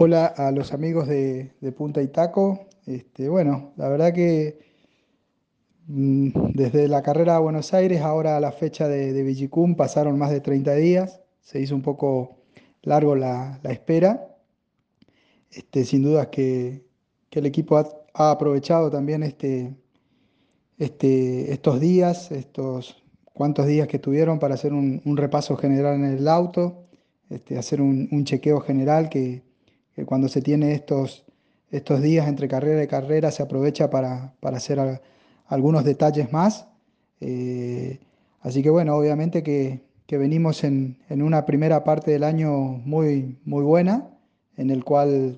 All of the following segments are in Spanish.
Hola a los amigos de, Punta Itaco. Este, bueno, la verdad que mm, desde la carrera a Buenos Aires, ahora a la fecha de, de Villicum, pasaron más de 30 días. Se hizo un poco largo la, espera. Este, sin dudas que, el equipo ha, ha, aprovechado también este, estos días, estos cuantos días que tuvieron para hacer un, repaso general en el auto, hacer un, chequeo general que cuando se tiene estos, estos días entre carrera y carrera se aprovecha para, para hacer algunos detalles más. Eh, así que bueno, obviamente que, que venimos en, en, una primera parte del año muy, muy buena, en el cual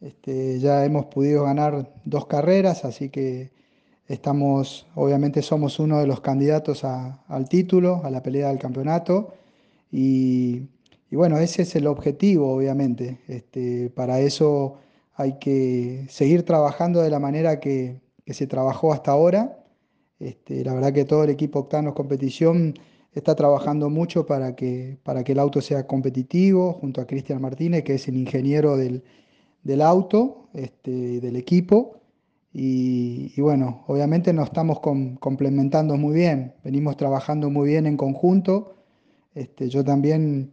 este, ya hemos podido ganar dos carreras, así que estamos, obviamente somos uno de los candidatos a, al título, a la pelea del campeonato, y, y bueno, ese es el objetivo, obviamente. Este, para eso hay que seguir trabajando de la manera que, que se trabajó hasta ahora. Este, la verdad que todo el equipo Octanos Competición está trabajando mucho para que, para que el auto sea competitivo, junto a Cristian Martínez, que es el ingeniero del, del auto, este, del equipo. Y, bueno, obviamente nos estamos com complementando muy bien, venimos trabajando muy bien en conjunto. Este, yo también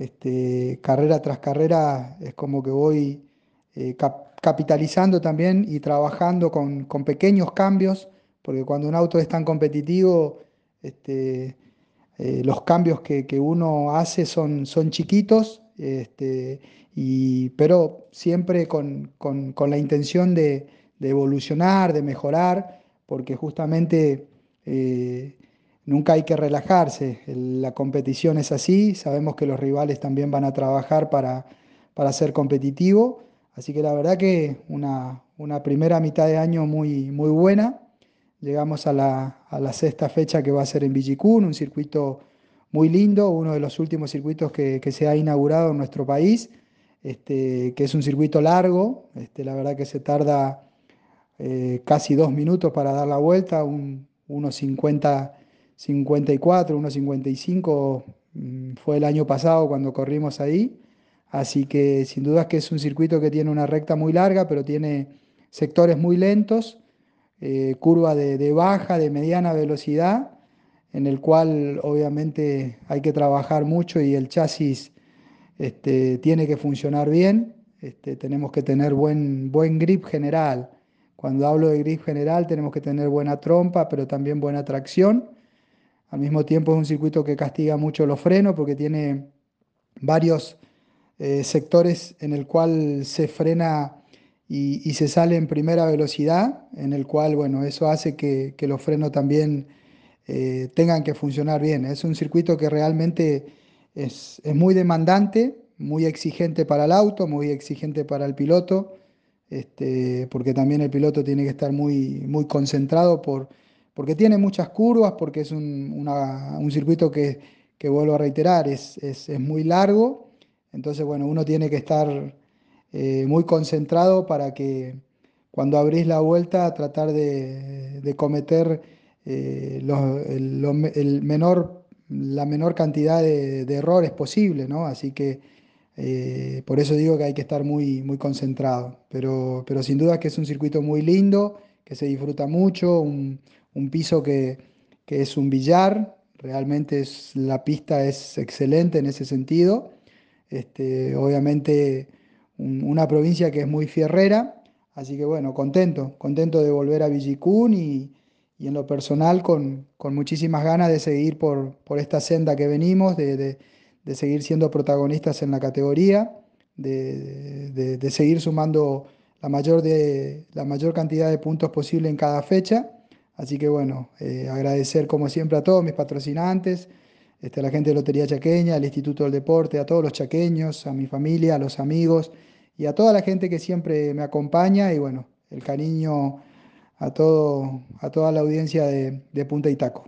este, carrera tras carrera es como que voy eh, cap capitalizando también y trabajando con, con, pequeños cambios, porque cuando un auto es tan competitivo, este, eh, los cambios que, que, uno hace son, son chiquitos, este, y, pero siempre con, con, con la intención de, de, evolucionar, de mejorar, porque justamente eh, nunca hay que relajarse, la competición es así, sabemos que los rivales también van a trabajar para, para ser competitivo, así que la verdad que una, una primera mitad de año muy, muy buena, llegamos a la, a la, sexta fecha que va a ser en Villicún, un circuito muy lindo, uno de los últimos circuitos que, que se ha inaugurado en nuestro país, este, que es un circuito largo, este, la verdad que se tarda eh, casi dos minutos para dar la vuelta, un, unos 50 54, 1.55 mm, fue el año pasado cuando corrimos ahí. Así que sin duda es que es un circuito que tiene una recta muy larga, pero tiene sectores muy lentos, eh, curva de, de, baja, de mediana velocidad, en el cual obviamente hay que trabajar mucho y el chasis este, tiene que funcionar bien. Este, tenemos que tener buen, buen grip general. Cuando hablo de grip general tenemos que tener buena trompa, pero también buena tracción al mismo tiempo es un circuito que castiga mucho los frenos porque tiene varios eh, sectores en el cual se frena y, se sale en primera velocidad, en el cual, bueno, eso hace que, que los frenos también eh, tengan que funcionar bien. Es un circuito que realmente es, es, muy demandante, muy exigente para el auto, muy exigente para el piloto, este, porque también el piloto tiene que estar muy, muy concentrado por porque tiene muchas curvas, porque es un, un circuito que, que, vuelvo a reiterar, es, es, es, muy largo, entonces bueno, uno tiene que estar eh, muy concentrado para que cuando abrís la vuelta tratar de, de cometer eh, lo, el, menor, la menor cantidad de, de errores posible, ¿no? Así que eh, por eso digo que hay que estar muy, muy concentrado, pero, pero sin duda que es un circuito muy lindo, que se disfruta mucho, un piso que, que, es un billar, realmente es, la pista es excelente en ese sentido, este, obviamente un, una provincia que es muy fierrera, así que bueno, contento, contento de volver a Villicún y, y en lo personal con, con, muchísimas ganas de seguir por, por esta senda que venimos, de, de, de, seguir siendo protagonistas en la categoría, de, de seguir sumando la mayor, la mayor cantidad de puntos posible en cada fecha. Así que bueno, eh, agradecer como siempre a todos mis patrocinantes, este, a la gente de Lotería Chaqueña, al Instituto del Deporte, a todos los chaqueños, a mi familia, a los amigos y a toda la gente que siempre me acompaña y bueno, el cariño a, todo, a toda la audiencia de, de Punta y Taco.